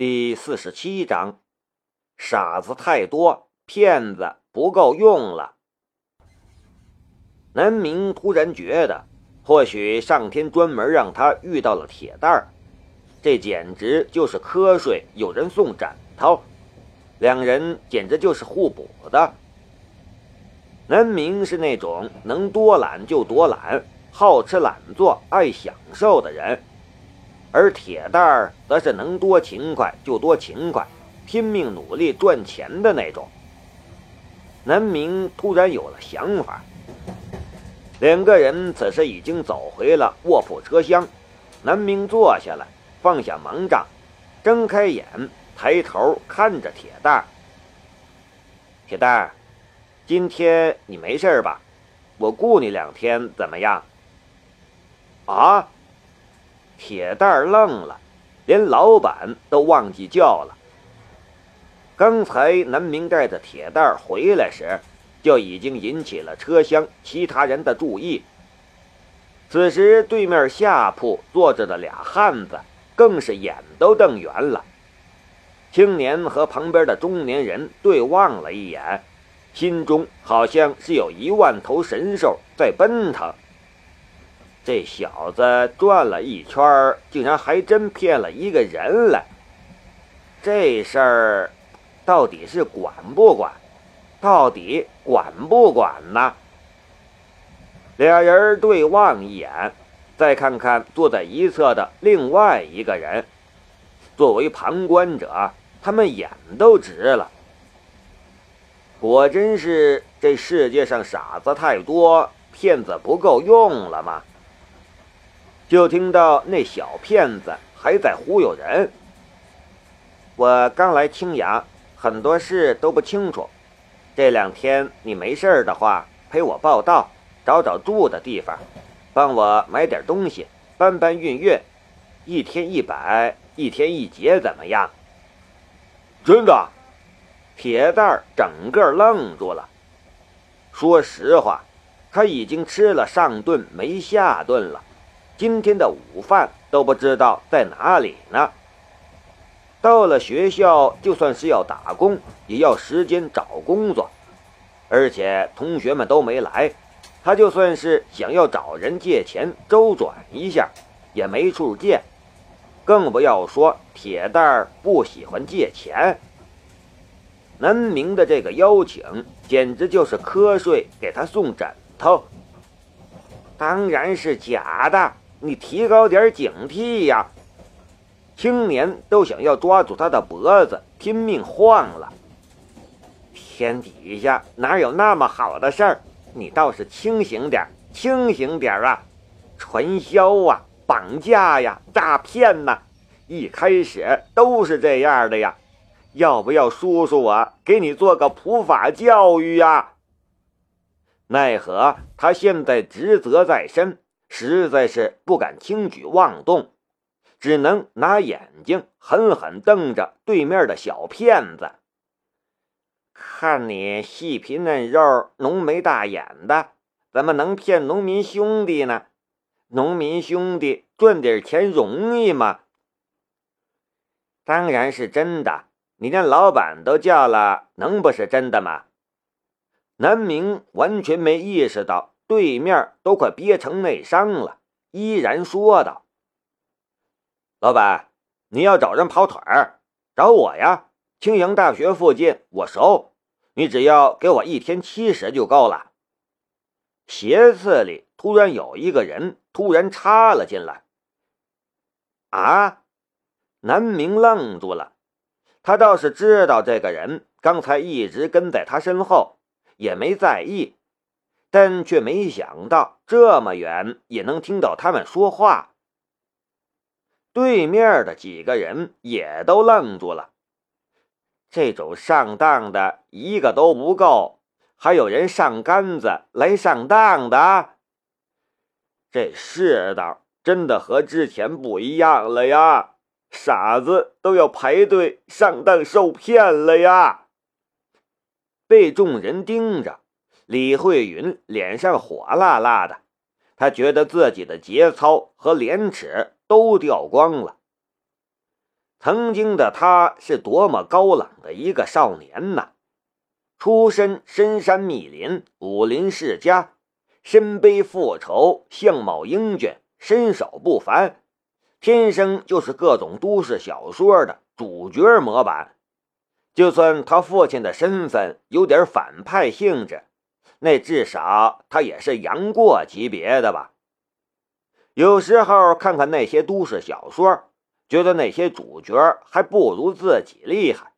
第四十七章，傻子太多，骗子不够用了。南明突然觉得，或许上天专门让他遇到了铁蛋儿，这简直就是瞌睡有人送枕头，两人简直就是互补的。南明是那种能多懒就多懒，好吃懒做、爱享受的人。而铁蛋儿则是能多勤快就多勤快，拼命努力赚钱的那种。南明突然有了想法。两个人此时已经走回了卧铺车厢，南明坐下来，放下盲杖，睁开眼，抬头看着铁蛋儿。铁蛋儿，今天你没事吧？我雇你两天怎么样？啊？铁蛋儿愣了，连老板都忘记叫了。刚才南明带着铁蛋儿回来时，就已经引起了车厢其他人的注意。此时对面下铺坐着的俩汉子，更是眼都瞪圆了。青年和旁边的中年人对望了一眼，心中好像是有一万头神兽在奔腾。这小子转了一圈，竟然还真骗了一个人来。这事儿到底是管不管？到底管不管呢？俩人对望一眼，再看看坐在一侧的另外一个人，作为旁观者，他们眼都直了。果真是这世界上傻子太多，骗子不够用了吗？就听到那小骗子还在忽悠人。我刚来青阳，很多事都不清楚。这两天你没事的话，陪我报道，找找住的地方，帮我买点东西，搬搬运运，一天一百，一天一结，怎么样？真的？铁蛋儿整个愣住了。说实话，他已经吃了上顿没下顿了。今天的午饭都不知道在哪里呢。到了学校，就算是要打工，也要时间找工作，而且同学们都没来，他就算是想要找人借钱周转一下，也没处借，更不要说铁蛋儿不喜欢借钱。南明的这个邀请，简直就是瞌睡给他送枕头。当然是假的。你提高点警惕呀！青年都想要抓住他的脖子，拼命晃了。天底下哪有那么好的事儿？你倒是清醒点，清醒点啊！传销啊，绑架呀，诈骗呐，一开始都是这样的呀！要不要叔叔我给你做个普法教育呀？奈何他现在职责在身。实在是不敢轻举妄动，只能拿眼睛狠狠瞪着对面的小骗子。看你细皮嫩肉、浓眉大眼的，怎么能骗农民兄弟呢？农民兄弟赚点钱容易吗？当然是真的，你连老板都叫了，能不是真的吗？南明完全没意识到。对面都快憋成内伤了，依然说道：“老板，你要找人跑腿儿，找我呀！青阳大学附近我熟，你只要给我一天七十就够了。”斜刺里突然有一个人突然插了进来。啊！南明愣住了，他倒是知道这个人刚才一直跟在他身后，也没在意。但却没想到这么远也能听到他们说话。对面的几个人也都愣住了。这种上当的一个都不够，还有人上杆子来上当的。这世道真的和之前不一样了呀！傻子都要排队上当受骗了呀！被众人盯着。李慧云脸上火辣辣的，她觉得自己的节操和廉耻都掉光了。曾经的他是多么高冷的一个少年呐！出身深山密林，武林世家，身背复仇，相貌英俊，身手不凡，天生就是各种都市小说的主角模板。就算他父亲的身份有点反派性质，那至少他也是杨过级别的吧？有时候看看那些都市小说。觉得那些主角还不如自己厉害，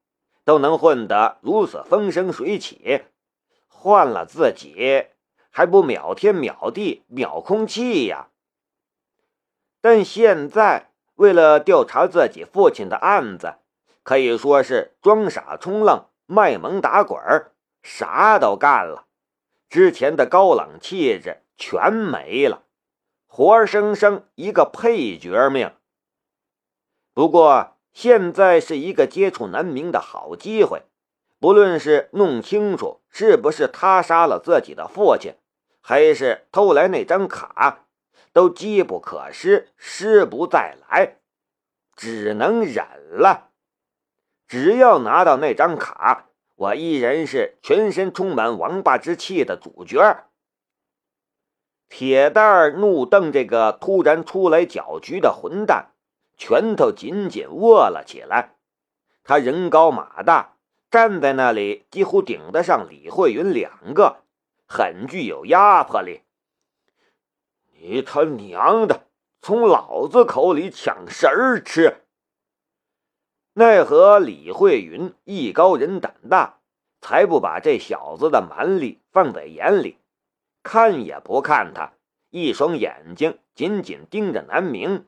都能混得如此风生水起，换了自己还不秒天秒地秒空气呀！但现在为了调查自己父亲的案子，可以说是装傻充愣、卖萌打滚，啥都干了，之前的高冷气质全没了，活生生一个配角命。不过现在是一个接触南明的好机会，不论是弄清楚是不是他杀了自己的父亲，还是偷来那张卡，都机不可失，失不再来，只能忍了。只要拿到那张卡，我依然是全身充满王霸之气的主角。铁蛋儿怒瞪这个突然出来搅局的混蛋。拳头紧紧握了起来，他人高马大，站在那里几乎顶得上李慧云两个，很具有压迫力。你他娘的，从老子口里抢食儿吃！奈何李慧云艺高人胆大，才不把这小子的蛮力放在眼里，看也不看他，一双眼睛紧紧盯着南明。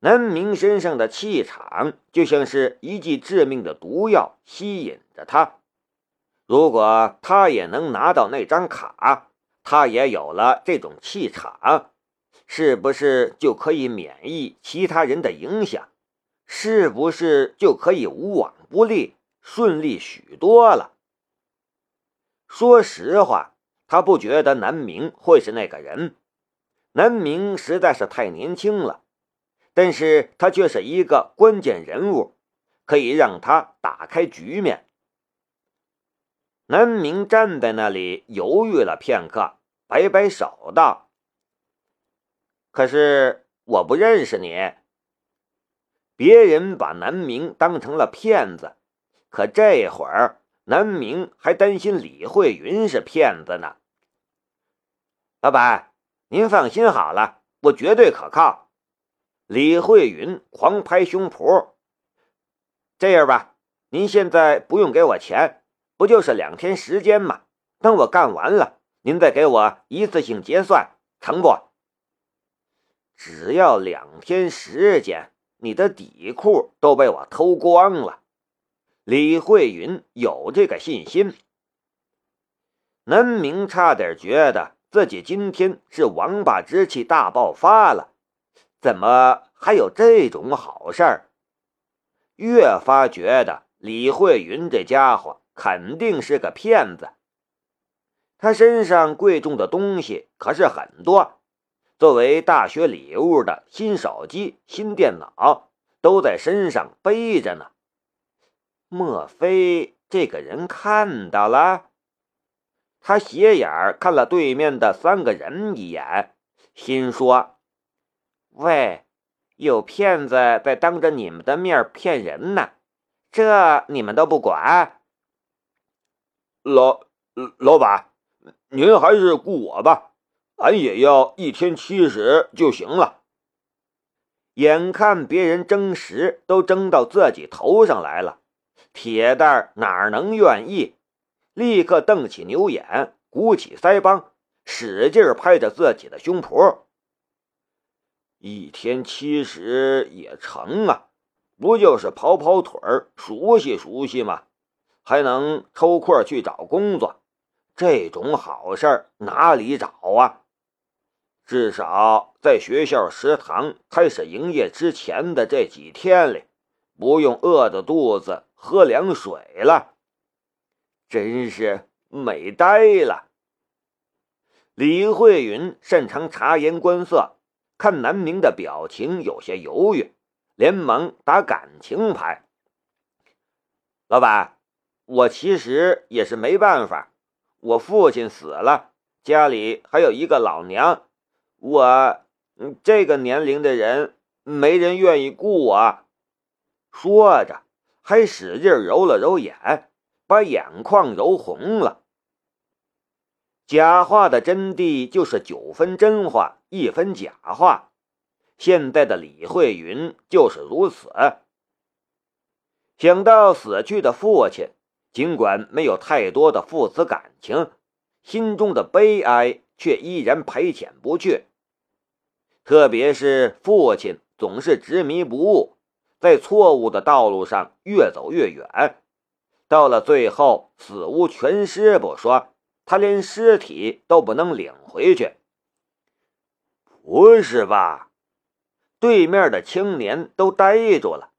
南明身上的气场就像是一剂致命的毒药，吸引着他。如果他也能拿到那张卡，他也有了这种气场，是不是就可以免疫其他人的影响？是不是就可以无往不利，顺利许多了？说实话，他不觉得南明会是那个人。南明实在是太年轻了。但是他却是一个关键人物，可以让他打开局面。南明站在那里犹豫了片刻，摆摆手道：“可是我不认识你。”别人把南明当成了骗子，可这会儿南明还担心李慧云是骗子呢。老板，您放心好了，我绝对可靠。李慧云狂拍胸脯：“这样吧，您现在不用给我钱，不就是两天时间吗？等我干完了，您再给我一次性结算，成不？只要两天时间，你的底裤都被我偷光了。”李慧云有这个信心。南明差点觉得自己今天是王八之气大爆发了。怎么还有这种好事儿？越发觉得李慧云这家伙肯定是个骗子。他身上贵重的东西可是很多，作为大学礼物的新手机、新电脑都在身上背着呢。莫非这个人看到了？他斜眼看了对面的三个人一眼，心说。喂，有骗子在当着你们的面骗人呢，这你们都不管？老老板，您还是雇我吧，俺也要一天七十就行了。眼看别人争食都争到自己头上来了，铁蛋哪能愿意？立刻瞪起牛眼，鼓起腮帮，使劲拍着自己的胸脯。一天七十也成啊，不就是跑跑腿、熟悉熟悉吗？还能抽空去找工作，这种好事儿哪里找啊？至少在学校食堂开始营业之前的这几天里，不用饿着肚子喝凉水了，真是美呆了。李慧云擅长察言观色。看南明的表情有些犹豫，连忙打感情牌。老板，我其实也是没办法，我父亲死了，家里还有一个老娘，我这个年龄的人没人愿意雇我。说着，还使劲揉了揉眼，把眼眶揉红了。假话的真谛就是九分真话，一分假话。现在的李慧云就是如此。想到死去的父亲，尽管没有太多的父子感情，心中的悲哀却依然排遣不去。特别是父亲总是执迷不悟，在错误的道路上越走越远，到了最后死无全尸不说，他连尸体都不能领回去。不是吧？对面的青年都呆住了。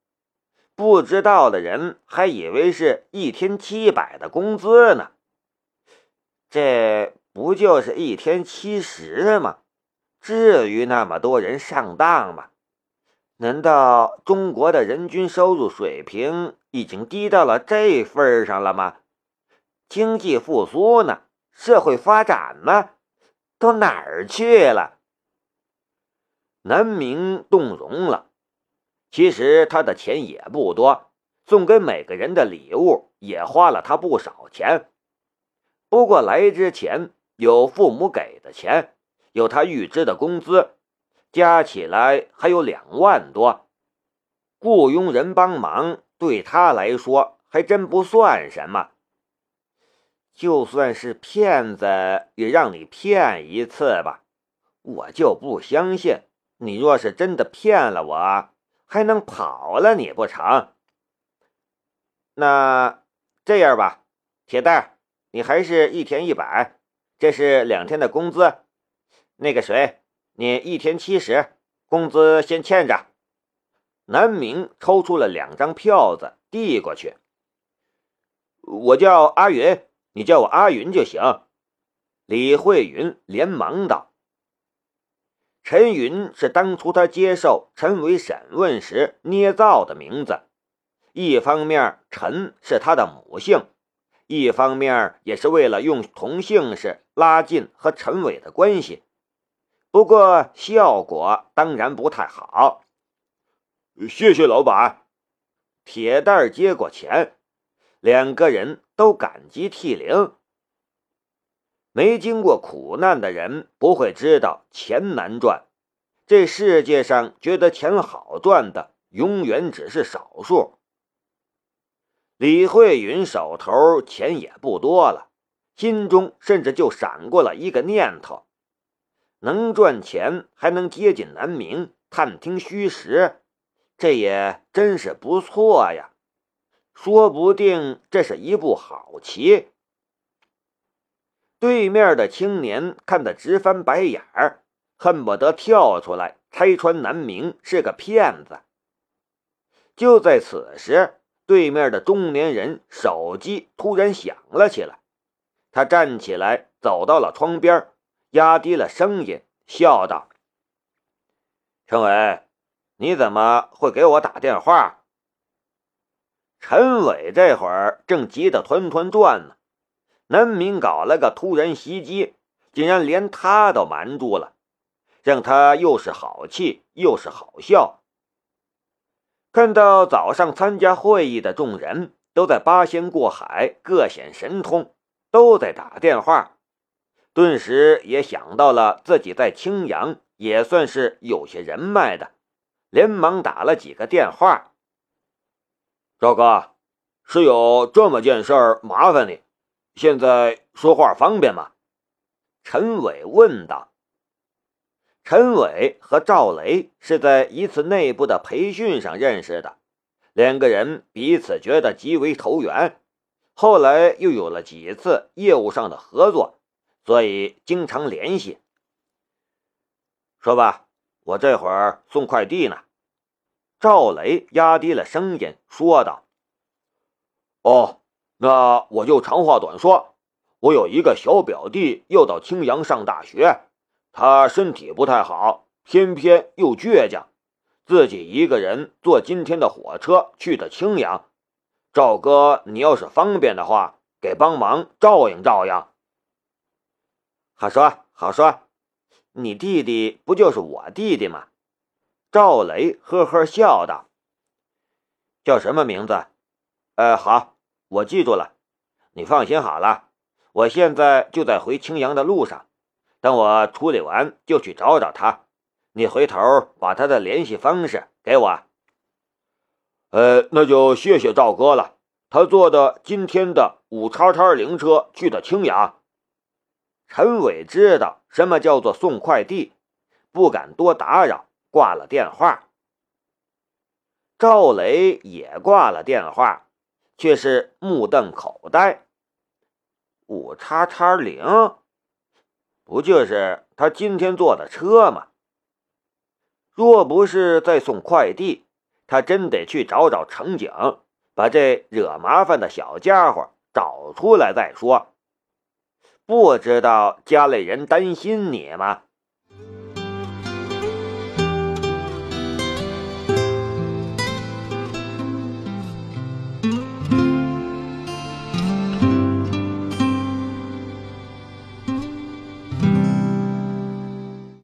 不知道的人还以为是一天七百的工资呢，这不就是一天七十吗？至于那么多人上当吗？难道中国的人均收入水平已经低到了这份上了吗？经济复苏呢？社会发展呢？都哪儿去了？南明动容了。其实他的钱也不多，送给每个人的礼物也花了他不少钱。不过来之前有父母给的钱，有他预支的工资，加起来还有两万多。雇佣人帮忙对他来说还真不算什么。就算是骗子，也让你骗一次吧。我就不相信，你若是真的骗了我。还能跑了你不成？那这样吧，铁蛋，你还是一天一百，这是两天的工资。那个谁，你一天七十，工资先欠着。南明抽出了两张票子递过去。我叫阿云，你叫我阿云就行。李慧云连忙道。陈云是当初他接受陈伟审问时捏造的名字，一方面陈是他的母姓，一方面也是为了用同姓氏拉近和陈伟的关系。不过效果当然不太好。谢谢老板。铁蛋接过钱，两个人都感激涕零。没经过苦难的人不会知道钱难赚，这世界上觉得钱好赚的永远只是少数。李慧云手头钱也不多了，心中甚至就闪过了一个念头：能赚钱还能接近南明，探听虚实，这也真是不错呀！说不定这是一步好棋。对面的青年看得直翻白眼儿，恨不得跳出来拆穿南明是个骗子。就在此时，对面的中年人手机突然响了起来，他站起来走到了窗边，压低了声音笑道：“陈伟，你怎么会给我打电话？”陈伟这会儿正急得团团转呢。南明搞了个突然袭击，竟然连他都瞒住了，让他又是好气又是好笑。看到早上参加会议的众人都在八仙过海，各显神通，都在打电话，顿时也想到了自己在青阳也算是有些人脉的，连忙打了几个电话。赵哥，是有这么件事儿麻烦你。现在说话方便吗？陈伟问道。陈伟和赵雷是在一次内部的培训上认识的，两个人彼此觉得极为投缘，后来又有了几次业务上的合作，所以经常联系。说吧，我这会儿送快递呢。赵雷压低了声音说道：“哦。”那我就长话短说，我有一个小表弟要到青阳上大学，他身体不太好，偏偏又倔强，自己一个人坐今天的火车去的青阳。赵哥，你要是方便的话，给帮忙照应照应。好说好说，你弟弟不就是我弟弟吗？赵雷呵呵笑道：“叫什么名字？呃，好，我记住了。你放心好了，我现在就在回青阳的路上。等我处理完，就去找找他。你回头把他的联系方式给我。呃，那就谢谢赵哥了。他坐的今天的五叉叉灵车去的青阳。陈伟知道什么叫做送快递，不敢多打扰。”挂了电话，赵雷也挂了电话，却是目瞪口呆。五叉叉零，不就是他今天坐的车吗？若不是在送快递，他真得去找找乘警，把这惹麻烦的小家伙找出来再说。不知道家里人担心你吗？